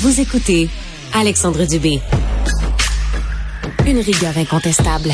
Vous écoutez Alexandre Dubé. Une rigueur incontestable.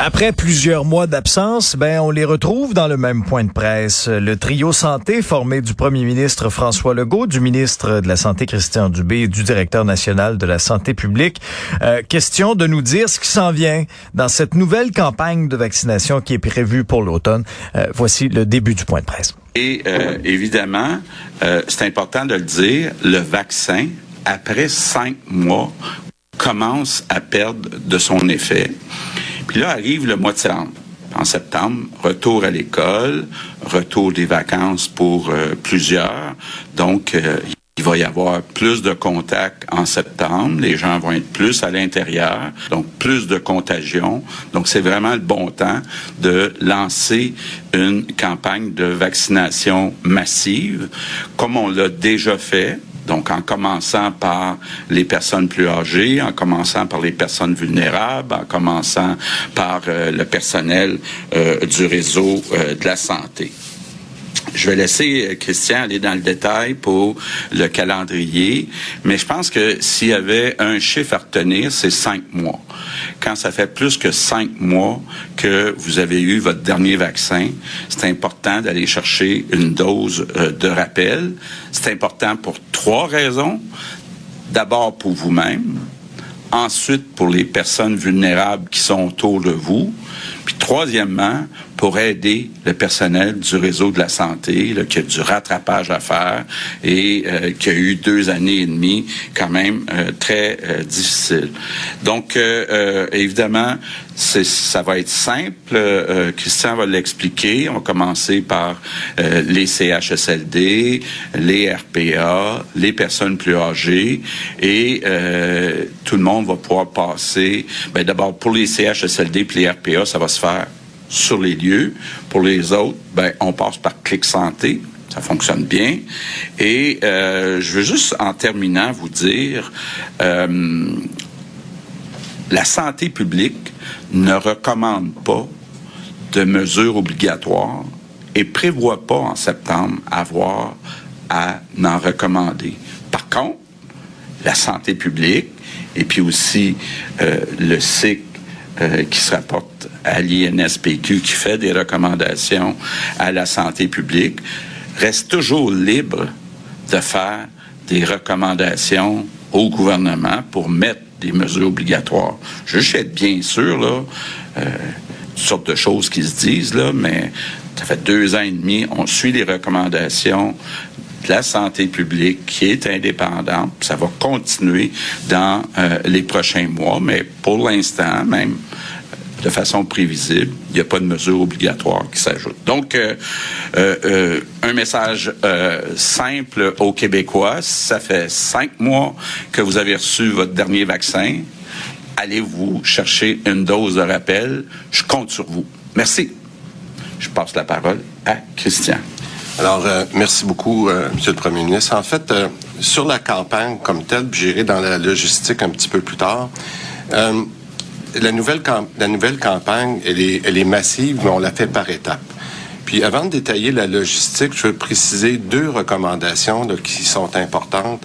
Après plusieurs mois d'absence, ben on les retrouve dans le même point de presse. Le trio santé formé du premier ministre François Legault, du ministre de la Santé Christian Dubé et du directeur national de la santé publique. Euh, question de nous dire ce qui s'en vient dans cette nouvelle campagne de vaccination qui est prévue pour l'automne. Euh, voici le début du point de presse. Et euh, évidemment, euh, c'est important de le dire, le vaccin, après cinq mois, commence à perdre de son effet. Puis là arrive le mois de septembre. En septembre, retour à l'école, retour des vacances pour euh, plusieurs. Donc, euh, il va y avoir plus de contacts en septembre. Les gens vont être plus à l'intérieur, donc plus de contagion. Donc, c'est vraiment le bon temps de lancer une campagne de vaccination massive, comme on l'a déjà fait donc, en commençant par les personnes plus âgées, en commençant par les personnes vulnérables, en commençant par euh, le personnel euh, du réseau euh, de la santé. Je vais laisser Christian aller dans le détail pour le calendrier, mais je pense que s'il y avait un chiffre à retenir, c'est cinq mois. Quand ça fait plus que cinq mois que vous avez eu votre dernier vaccin, c'est important d'aller chercher une dose de rappel. C'est important pour trois raisons. D'abord pour vous-même, ensuite pour les personnes vulnérables qui sont autour de vous, puis troisièmement, pour aider le personnel du réseau de la santé, qui a du rattrapage à faire et euh, qui a eu deux années et demie quand même euh, très euh, difficiles. Donc, évidemment, ça va être simple. Christian va l'expliquer. On va commencer par les CHSLD, les RPA, les personnes plus âgées et tout le monde va pouvoir passer. Ben, D'abord, pour les CHSLD et les RPA, ça va se faire sur les lieux. Pour les autres, ben, on passe par Clic Santé. Ça fonctionne bien. Et euh, je veux juste, en terminant, vous dire, euh, la santé publique ne recommande pas de mesures obligatoires et prévoit pas en septembre avoir à en recommander. Par contre, la santé publique et puis aussi euh, le cycle euh, qui se rapporte à l'INSPQ, qui fait des recommandations à la santé publique, reste toujours libre de faire des recommandations au gouvernement pour mettre des mesures obligatoires. Je être bien sûr, là, euh, de choses qui se disent, là, mais ça fait deux ans et demi, on suit les recommandations de la santé publique qui est indépendante. Ça va continuer dans euh, les prochains mois, mais pour l'instant, même de façon prévisible, il n'y a pas de mesure obligatoire qui s'ajoute. Donc, euh, euh, un message simple aux Québécois. Ça fait cinq mois que vous avez reçu votre dernier vaccin. Allez-vous chercher une dose de rappel? Je compte sur vous. Merci. Je passe la parole à Christian. Alors, euh, merci beaucoup, euh, Monsieur le Premier ministre. En fait, euh, sur la campagne comme telle, j'irai dans la logistique un petit peu plus tard. La nouvelle campagne, elle est, massive, mais on la fait par étapes. Puis, avant de détailler la logistique, je veux préciser deux recommandations qui sont importantes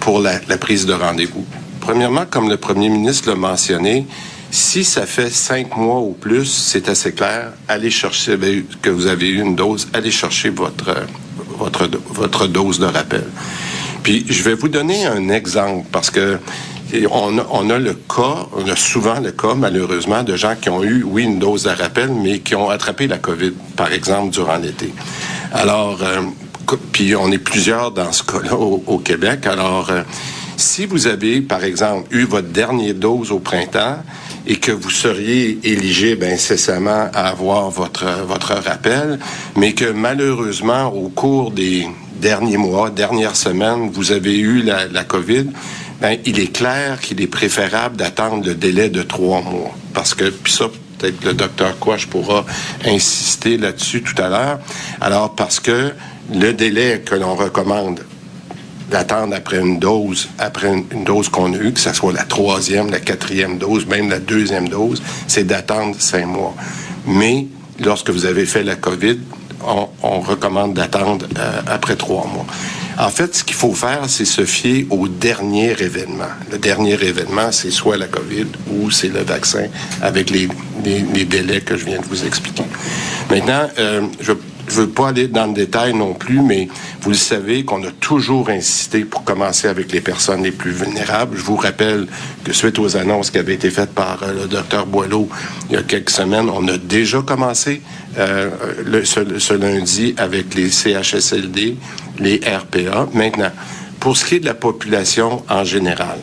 pour la, la prise de rendez-vous. Premièrement, comme le Premier ministre l'a mentionné, si ça fait cinq mois ou plus, c'est assez clair. Allez chercher ben, que vous avez eu une dose. Allez chercher votre votre votre dose de rappel. Puis je vais vous donner un exemple parce que on a, le cas, on a souvent le cas malheureusement de gens qui ont eu oui une dose de rappel mais qui ont attrapé la COVID par exemple durant l'été. Alors euh, puis on est plusieurs dans ce cas-là au, Québec. Alors euh, si vous avez par exemple eu votre dernière dose au printemps et que vous seriez éligible incessamment à avoir votre, rappel, mais que malheureusement, au cours des derniers mois, dernières semaines, vous avez eu la COVID, ben, il est clair qu'il est préférable d'attendre le délai de trois mois. Parce que, puis ça, peut-être le docteur Quash pourra insister là-dessus tout à l'heure. Alors, parce que le délai que l'on recommande d'attendre après une dose, après une, dose qu'on a eue, que ce soit la troisième, la quatrième dose, même la deuxième dose, c'est d'attendre cinq mois. Mais lorsque vous avez fait la COVID, on, recommande d'attendre euh, après trois mois. En fait, ce qu'il faut faire, c'est se fier au dernier événement. Le dernier événement, c'est soit la COVID ou c'est le vaccin avec les, délais que je viens de vous expliquer. Maintenant, euh, je je veux pas aller dans le détail non plus, mais vous le savez qu'on a toujours insisté pour commencer avec les personnes les plus vulnérables. Je vous rappelle que suite aux annonces qui avaient été faites par euh, le docteur Boileau il y a quelques semaines, on a déjà commencé euh, ce, lundi avec les CHSLD, les RPA. Maintenant, pour ce qui est de la population en général,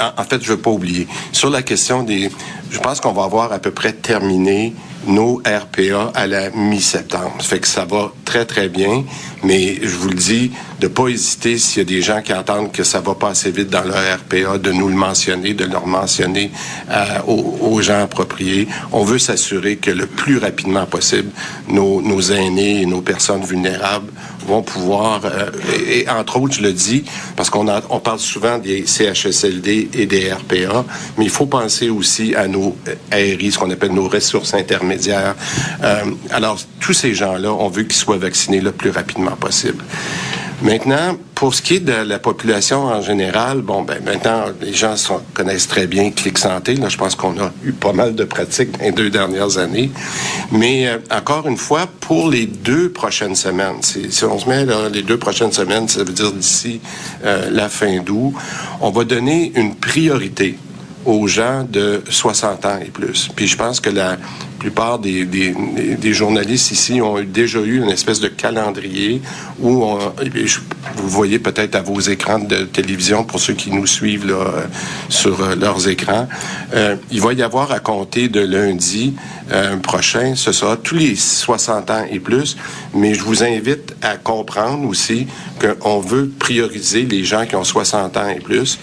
en, fait, je veux pas oublier, sur la question des... Je pense qu'on va avoir à peu près terminé nos RPA à la mi-septembre. Ça fait que ça va très, très bien, mais je vous le dis, de pas hésiter s'il y a des gens qui entendent que ça va pas assez vite dans leur RPA, de nous le mentionner, de leur mentionner euh, aux, gens appropriés. On veut s'assurer que le plus rapidement possible, nos aînés et nos personnes vulnérables vont pouvoir, euh, et, entre autres, je le dis, parce qu'on on parle souvent des CHSLD et des RPA, mais il faut penser aussi à nos ARI, ce qu'on appelle nos ressources intermédiaires. Euh, alors, tous ces gens-là, on veut qu'ils soient vaccinés le plus rapidement possible. Maintenant, pour ce qui est de la population en général, bon, ben maintenant, les gens connaissent très bien Clic Santé. Je pense qu'on a eu pas mal de pratiques dans les deux dernières années. Mais euh, encore une fois, pour les deux prochaines semaines, si on se met là, les deux prochaines semaines, ça veut dire d'ici euh, la fin d'août, on va donner une priorité aux gens de 60 ans et plus. Puis je pense que la plupart des, journalistes ici ont déjà eu une espèce de calendrier où on, vous voyez peut-être à vos écrans de télévision pour ceux qui nous suivent là, euh, sur euh, leurs écrans. Euh, il va y avoir à compter de lundi prochain, ce sera tous les 60 ans et plus, mais je vous invite à comprendre aussi qu'on veut prioriser les gens qui ont 60 ans et plus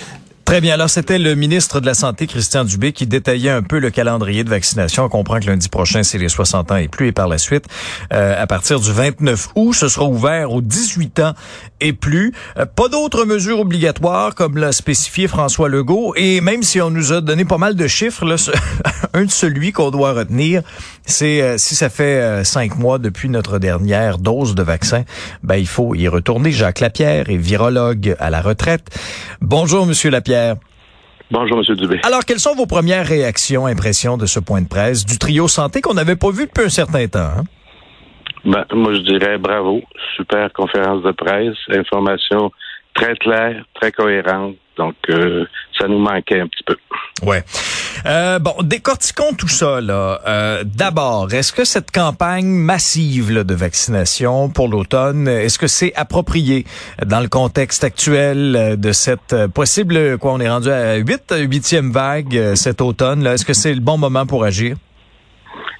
Très bien. Alors, c'était le ministre de la Santé, Christian Dubé, qui détaillait un peu le calendrier de vaccination. On comprend que lundi prochain, c'est les 60 ans et plus. Et par la suite, euh, à partir du 29 août, ce sera ouvert aux 18 ans et plus. Euh, pas d'autres mesures obligatoires, comme l'a spécifié François Legault. Et même si on nous a donné pas mal de chiffres, là, un de celui qu'on doit retenir, c'est euh, si ça fait cinq mois depuis notre dernière dose de vaccin, ben il faut y retourner. Jacques Lapierre est virologue à la retraite. Bonjour, Monsieur Lapierre. Bonjour, M. Dubé. Alors, quelles sont vos premières réactions, impressions de ce point de presse du trio santé qu'on n'avait pas vu depuis un certain temps? Hein? Ben, moi, je dirais bravo. Super conférence de presse, information très claire, très cohérente. Donc, euh, ça nous manquait un petit peu. Ouais. Euh, bon, décortiquons tout ça. Là. Euh, D'abord, est-ce que cette campagne massive là, de vaccination pour l'automne, est-ce que c'est approprié dans le contexte actuel euh, de cette euh, possible, quoi, on est rendu à 8, huitième vague cet automne. Est-ce que c'est le bon moment pour agir?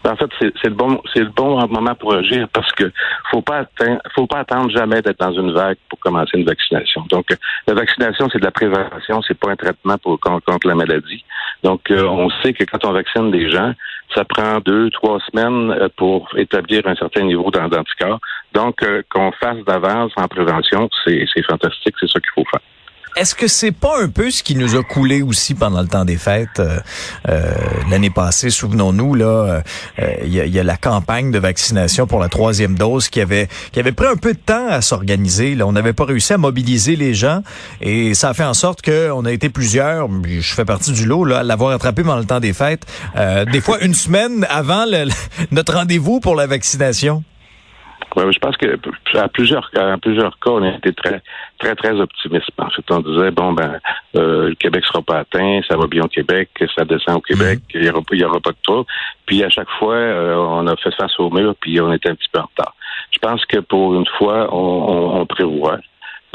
En fait, c'est le bon, c'est le bon moment pour agir parce que faut pas atteindre, faut pas attendre jamais d'être dans une vague pour commencer une vaccination. Donc, la vaccination, c'est de la prévention, c'est pas un traitement pour contre la maladie. Donc, euh, on sait que quand on vaccine des gens, ça prend deux, trois semaines euh, pour établir un certain niveau d'anticorps. Donc, euh, qu'on fasse d'avance en prévention, c'est fantastique, c'est ça qu'il faut faire. Est-ce que c'est pas un peu ce qui nous a coulé aussi pendant le temps des fêtes? Euh, euh l'année passée Souvenons-nous là, euh, il y, a, la campagne de vaccination pour la troisième dose qui avait qui avait pris un peu de temps à s'organiser. Là, on n'avait pas réussi à mobiliser les gens et ça a fait en sorte qu'on a été plusieurs. Je fais partie du lot là, à l'avoir attrapé pendant le temps des fêtes. Des fois une semaine avant notre rendez-vous pour la vaccination. Ouais, je pense que à plusieurs, à plusieurs cas, on a été très, très, très optimiste. En fait, on disait bon ben, euh, le Québec sera pas atteint, ça va bien au Québec, ça descend au Québec, mm-hmm. il y aura, il y aura pas de trouble. Puis à chaque fois, euh, on a fait face au mur, puis on était un petit peu en retard. Je pense que pour une fois, on, on, on prévoit.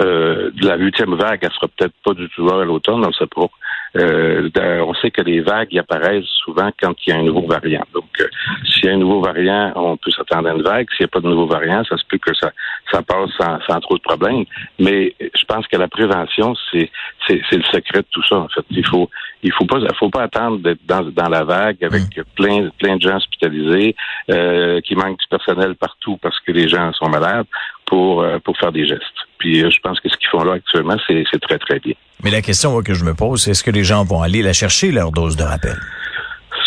Euh, la huitième vague, elle sera peut-être pas du tout à l'automne, on ne sait pas. Euh, on sait que les vagues apparaissent souvent quand il y a un nouveau variant. Donc, euh, s'il y a un nouveau variant, on peut s'attendre à une vague. S'il n'y a pas de nouveau variant, ça se peut que ça, ça passe sans, sans trop de problèmes. Mais je pense que la prévention, c'est, c'est, le secret de tout ça. En fait, il faut, il faut pas, faut pas attendre d'être dans, dans la vague avec mm. plein, plein de gens hospitalisés, euh, qui manquent du personnel partout parce que les gens sont malades pour, euh, pour faire des gestes. Puis je pense que ce qu'ils font là actuellement, c'est, c'est très, très bien. Mais la question que je me pose, c'est est-ce que les gens vont aller la chercher, leur dose de rappel?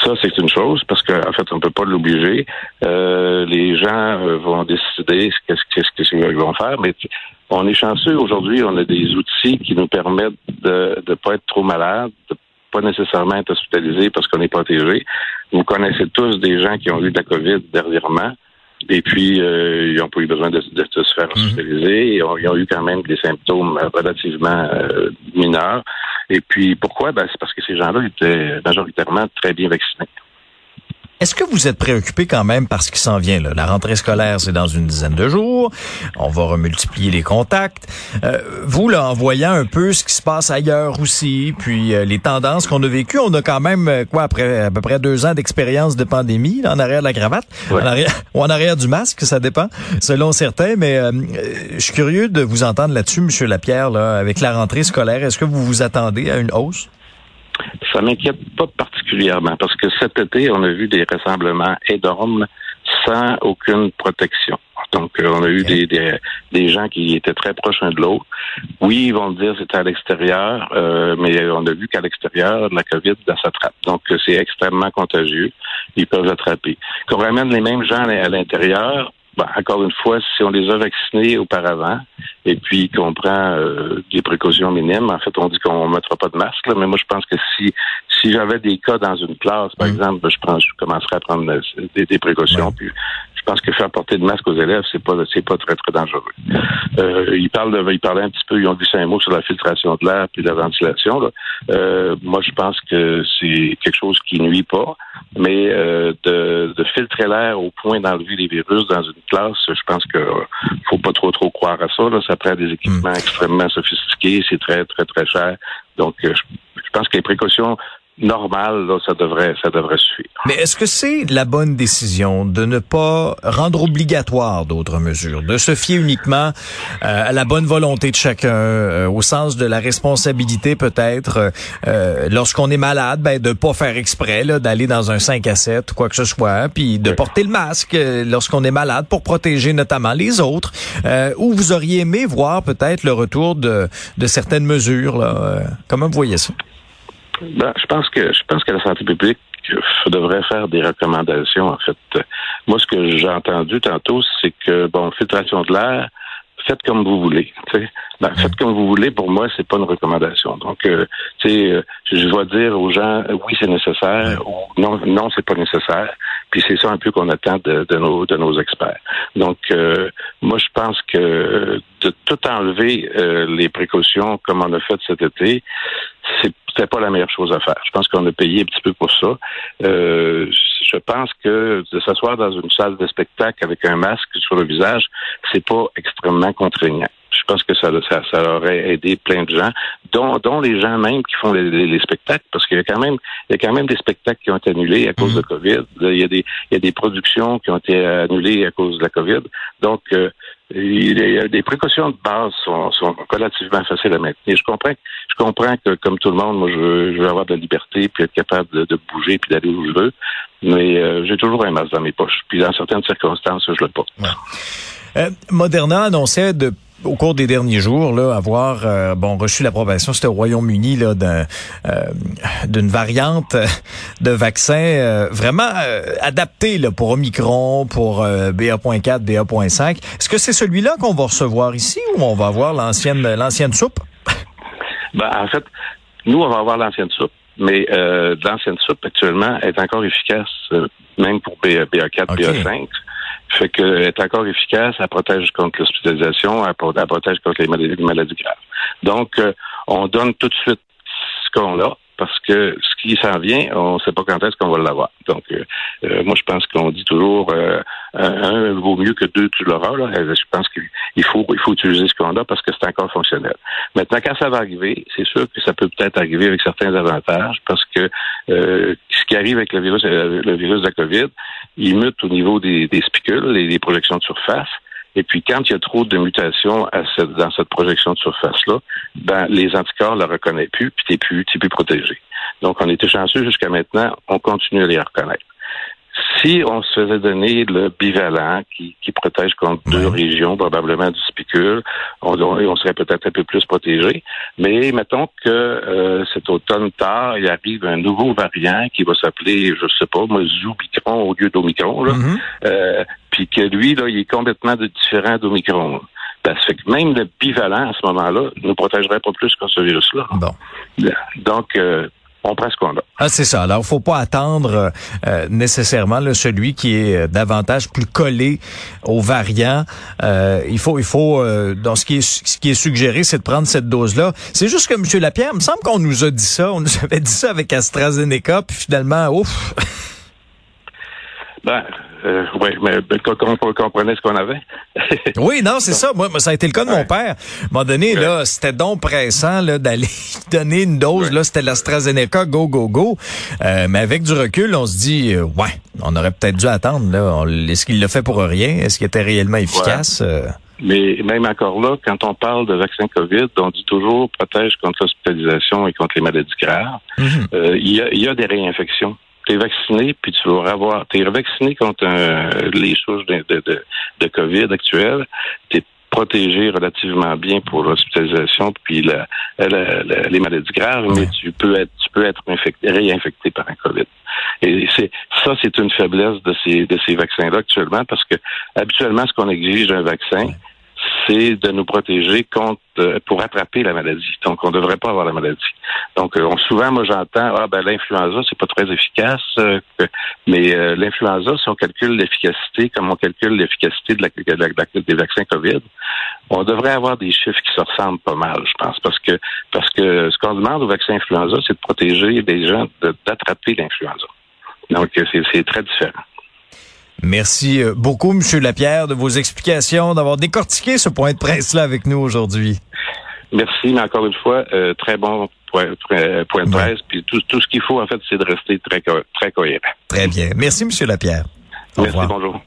Ça, c'est une chose, parce qu'en fait, on ne peut pas l'obliger. Euh, les gens euh, vont décider ce qu'ils vont faire, mais on est chanceux aujourd'hui, on a des outils qui nous permettent de ne pas être trop malade, de pas nécessairement être hospitalisé parce qu'on est protégé. Vous connaissez tous des gens qui ont eu de la COVID dernièrement. Et puis, euh, ils n'ont pas eu besoin de, se faire mhm. hospitaliser. Ils ont, ils ont, eu quand même des symptômes relativement euh, mineurs. Et puis, pourquoi? Ben, c'est parce que ces gens-là étaient majoritairement très bien vaccinés. Est-ce que vous êtes préoccupé quand même par ce qui s'en vient là? La rentrée scolaire, c'est dans une dizaine de jours. On va remultiplier les contacts. Euh, vous, là, en voyant un peu ce qui se passe ailleurs aussi, puis euh, les tendances qu'on a vécues, on a quand même, euh, quoi, après à peu près deux ans d'expérience de pandémie, là, en arrière de la cravate, en arrière, ou en arrière du masque, ça dépend, selon certains. Mais je suis curieux de vous entendre là-dessus, Monsieur Lapierre, là, avec la rentrée scolaire. Est-ce que vous vous attendez à une hausse? Ça m'inquiète pas particulièrement parce que cet été, on a vu des rassemblements énormes sans aucune protection. Donc, euh, on a eu des, des, gens qui étaient très proches l'un de l'autre. Oui, ils vont dire c'était à l'extérieur, euh, mais on a vu qu'à l'extérieur, la COVID, ça s'attrape. Donc, c'est extrêmement contagieux. Ils peuvent l'attraper. Qu'on ramène les mêmes gens à l'intérieur, ben, encore une fois, si on les a vaccinés auparavant et puis qu'on prend euh, des précautions minimes, en fait, on dit qu'on ne mettra pas de masque, mais moi, je pense que si si j'avais des cas dans une classe, par mm. exemple, ben, je, prends, je commencerais à prendre euh, des, précautions. Puis je pense que faire porter de masque aux élèves, c'est pas c'est pas très très dangereux. Euh, ils parlent de, ils parlaient un petit peu, ils ont dit un mot sur la filtration de l'air puis la ventilation. Là. Euh, moi, je pense que c'est quelque chose qui nuit pas, mais euh, de, de filtrer l'air au point d'enlever les virus dans une classe, je pense que faut pas trop trop croire à ça. Là. Ça prend des équipements mm. extrêmement sophistiqués, c'est très très très cher. Donc, je, je pense que les précautions normal, là, ça devrait, ça devrait suffire. Mais est-ce que c'est la bonne décision de ne pas rendre obligatoire d'autres mesures, de se fier uniquement euh, à la bonne volonté de chacun, euh, au sens de la responsabilité peut-être, euh, lorsqu'on est malade, ben de pas faire exprès, d'aller dans un 5 à 7 ou quoi que ce soit, puis de porter le masque lorsqu'on est malade pour protéger notamment les autres. ou vous auriez aimé voir peut-être le retour de, de certaines mesures. Là. comment vous voyez ça? Ben, je pense que je pense que la santé publique devrait faire des recommandations. En fait, moi, ce que j'ai entendu tantôt, c'est que bon, filtration de l'air, faites comme vous voulez. Ben, faites comme vous voulez. Pour moi, c'est pas une recommandation. Donc, euh, tu sais, euh, je dois dire aux gens, oui, c'est nécessaire, ou non, non, c'est pas nécessaire. Puis c'est ça un peu qu'on attend de, nos de nos experts. Donc, euh, moi, je pense que de tout enlever les précautions comme on a fait cet été, c'est c'était pas la meilleure chose à faire. Je pense qu'on a payé un petit peu pour ça. Euh, je pense que de s'asseoir dans une salle de spectacle avec un masque sur le visage, c'est pas extrêmement contraignant. Je pense que ça, ça, ça, aurait aidé plein de gens, dont, dont les gens même qui font les, spectacles, parce qu'il y a quand même, il y a quand même des spectacles qui ont été annulés à cause de. COVID. Il y a des, il y a des productions qui ont été annulées à cause de la COVID. Donc, euh, des précautions de base sont, sont, relativement faciles à maintenir. Je comprends, je comprends que, comme tout le monde, moi, je veux, je veux avoir de la liberté, puis être capable de, bouger, puis d'aller où je veux. Mais euh, j'ai toujours un masque dans mes poches. Puis dans certaines circonstances, je le porte. Euh, Moderna de au cours des derniers jours, là, avoir euh, bon reçu l'approbation, c'était au Royaume-Uni là euh, d'une variante de vaccin euh, vraiment adapté là pour Omicron, pour BA.4, BA.5. Est-ce que c'est celui-là qu'on va recevoir ici ou on va avoir l'ancienne l'ancienne soupe? Ben, en fait, nous on va avoir l'ancienne soupe, mais l'ancienne soupe actuellement est encore efficace même pour BA, 4 BA5. Fait qu'elle est encore efficace, elle protège contre l'hospitalisation, elle, protège contre les maladies, graves. Donc, euh, on donne tout de suite ce qu'on a, parce que ce qui s'en vient, on ne sait pas quand est-ce qu'on va l'avoir. Donc, euh, euh, moi, je pense qu'on dit toujours un vaut mieux que deux, tu l'auras. Là. Je pense qu'il faut, il faut utiliser ce qu'on a parce que c'est encore fonctionnel. Maintenant, quand ça va arriver, c'est sûr que ça peut peut-être arriver avec certains avantages parce que ce qui arrive avec le virus, le virus de la COVID, il mute au niveau des, des spicules, et des projections de surface. Et puis, quand il y a trop de mutations dans cette projection de surface-là, ben, les anticorps ne la reconnaissent plus, puis tu n'es plus, plus protégé. Donc, on était chanceux jusqu'à maintenant, on continue à les reconnaître. Si on se faisait donner le bivalent qui, qui protège contre deux régions, probablement du spicule, on, on serait peut-être un peu plus protégé. Mais mettons que euh, cet automne tard, il arrive un nouveau variant qui va s'appeler, je sais pas, moi, Zoubicron au lieu d'Omicron, mm-hmm. euh, puis que lui, là, il est complètement différent d'Omicron. Ça fait que même le bivalent à ce moment-là ne protégerait pas plus que ce virus-là. Bon. Donc, euh, on prend ce qu'on a. Ah, c'est ça. Alors, faut pas attendre euh, nécessairement là, celui qui est euh, davantage plus collé aux variants. Euh, il faut, il faut, dans ce qui est, ce qui est suggéré, c'est de prendre cette dose-là. C'est juste que M. Lapierre, il me semble qu'on nous a dit ça. On nous avait dit ça avec AstraZeneca, puis finalement, ouf. Ben, euh, oui, mais qu'on comprenait ce qu'on avait. oui, non, c'est ça. Moi, ça a été le cas de mon père. À un moment donné, là, c'était donc pressant d'aller donner une dose. Là, c'était l'AstraZeneca, go, go, go. Euh, mais avec du recul, on se dit, euh, ouais, on aurait peut-être dû attendre. Là. Est-ce qu'il l'a fait pour rien? Est-ce qu'il était réellement efficace? Mais même encore là, quand on parle de vaccin COVID, on dit toujours protège contre l'hospitalisation et contre les maladies graves. Mhm. Il y, a, y a des réinfections t'es vacciné, puis tu vas avoir, t'es vacciné contre les souches de, de, de, COVID actuelles, t'es protégé relativement bien pour l'hospitalisation puis la, les maladies graves, mais tu peux être tu peux être infecté, réinfecté par un COVID. Et c'est ça, c'est une faiblesse de ces de ces vaccins-là actuellement parce que habituellement, ce qu'on exige d'un vaccin, de nous protéger contre euh, pour attraper la maladie. Donc, on ne devrait pas avoir la maladie. Donc, euh, souvent, moi, j'entends ah ben l'influenza, c'est pas très efficace, euh, mais l'influenza, si on calcule l'efficacité, comme on calcule l'efficacité de la, des vaccins COVID, on devrait avoir des chiffres qui se ressemblent pas mal, je pense, parce que parce que ce qu'on demande au vaccin influenza, c'est de protéger les gens d'attraper l'influenza. Donc, c'est très différent. Merci euh, beaucoup, Monsieur Lapierre, de vos explications, d'avoir décortiqué ce point de presse-là avec nous aujourd'hui. Merci, mais encore une fois, euh, très bon point, de presse. Puis tout, tout ce qu'il faut, en fait, c'est de rester très, très cohérent. Très bien. Merci, Monsieur Lapierre. Au Merci, bonjour.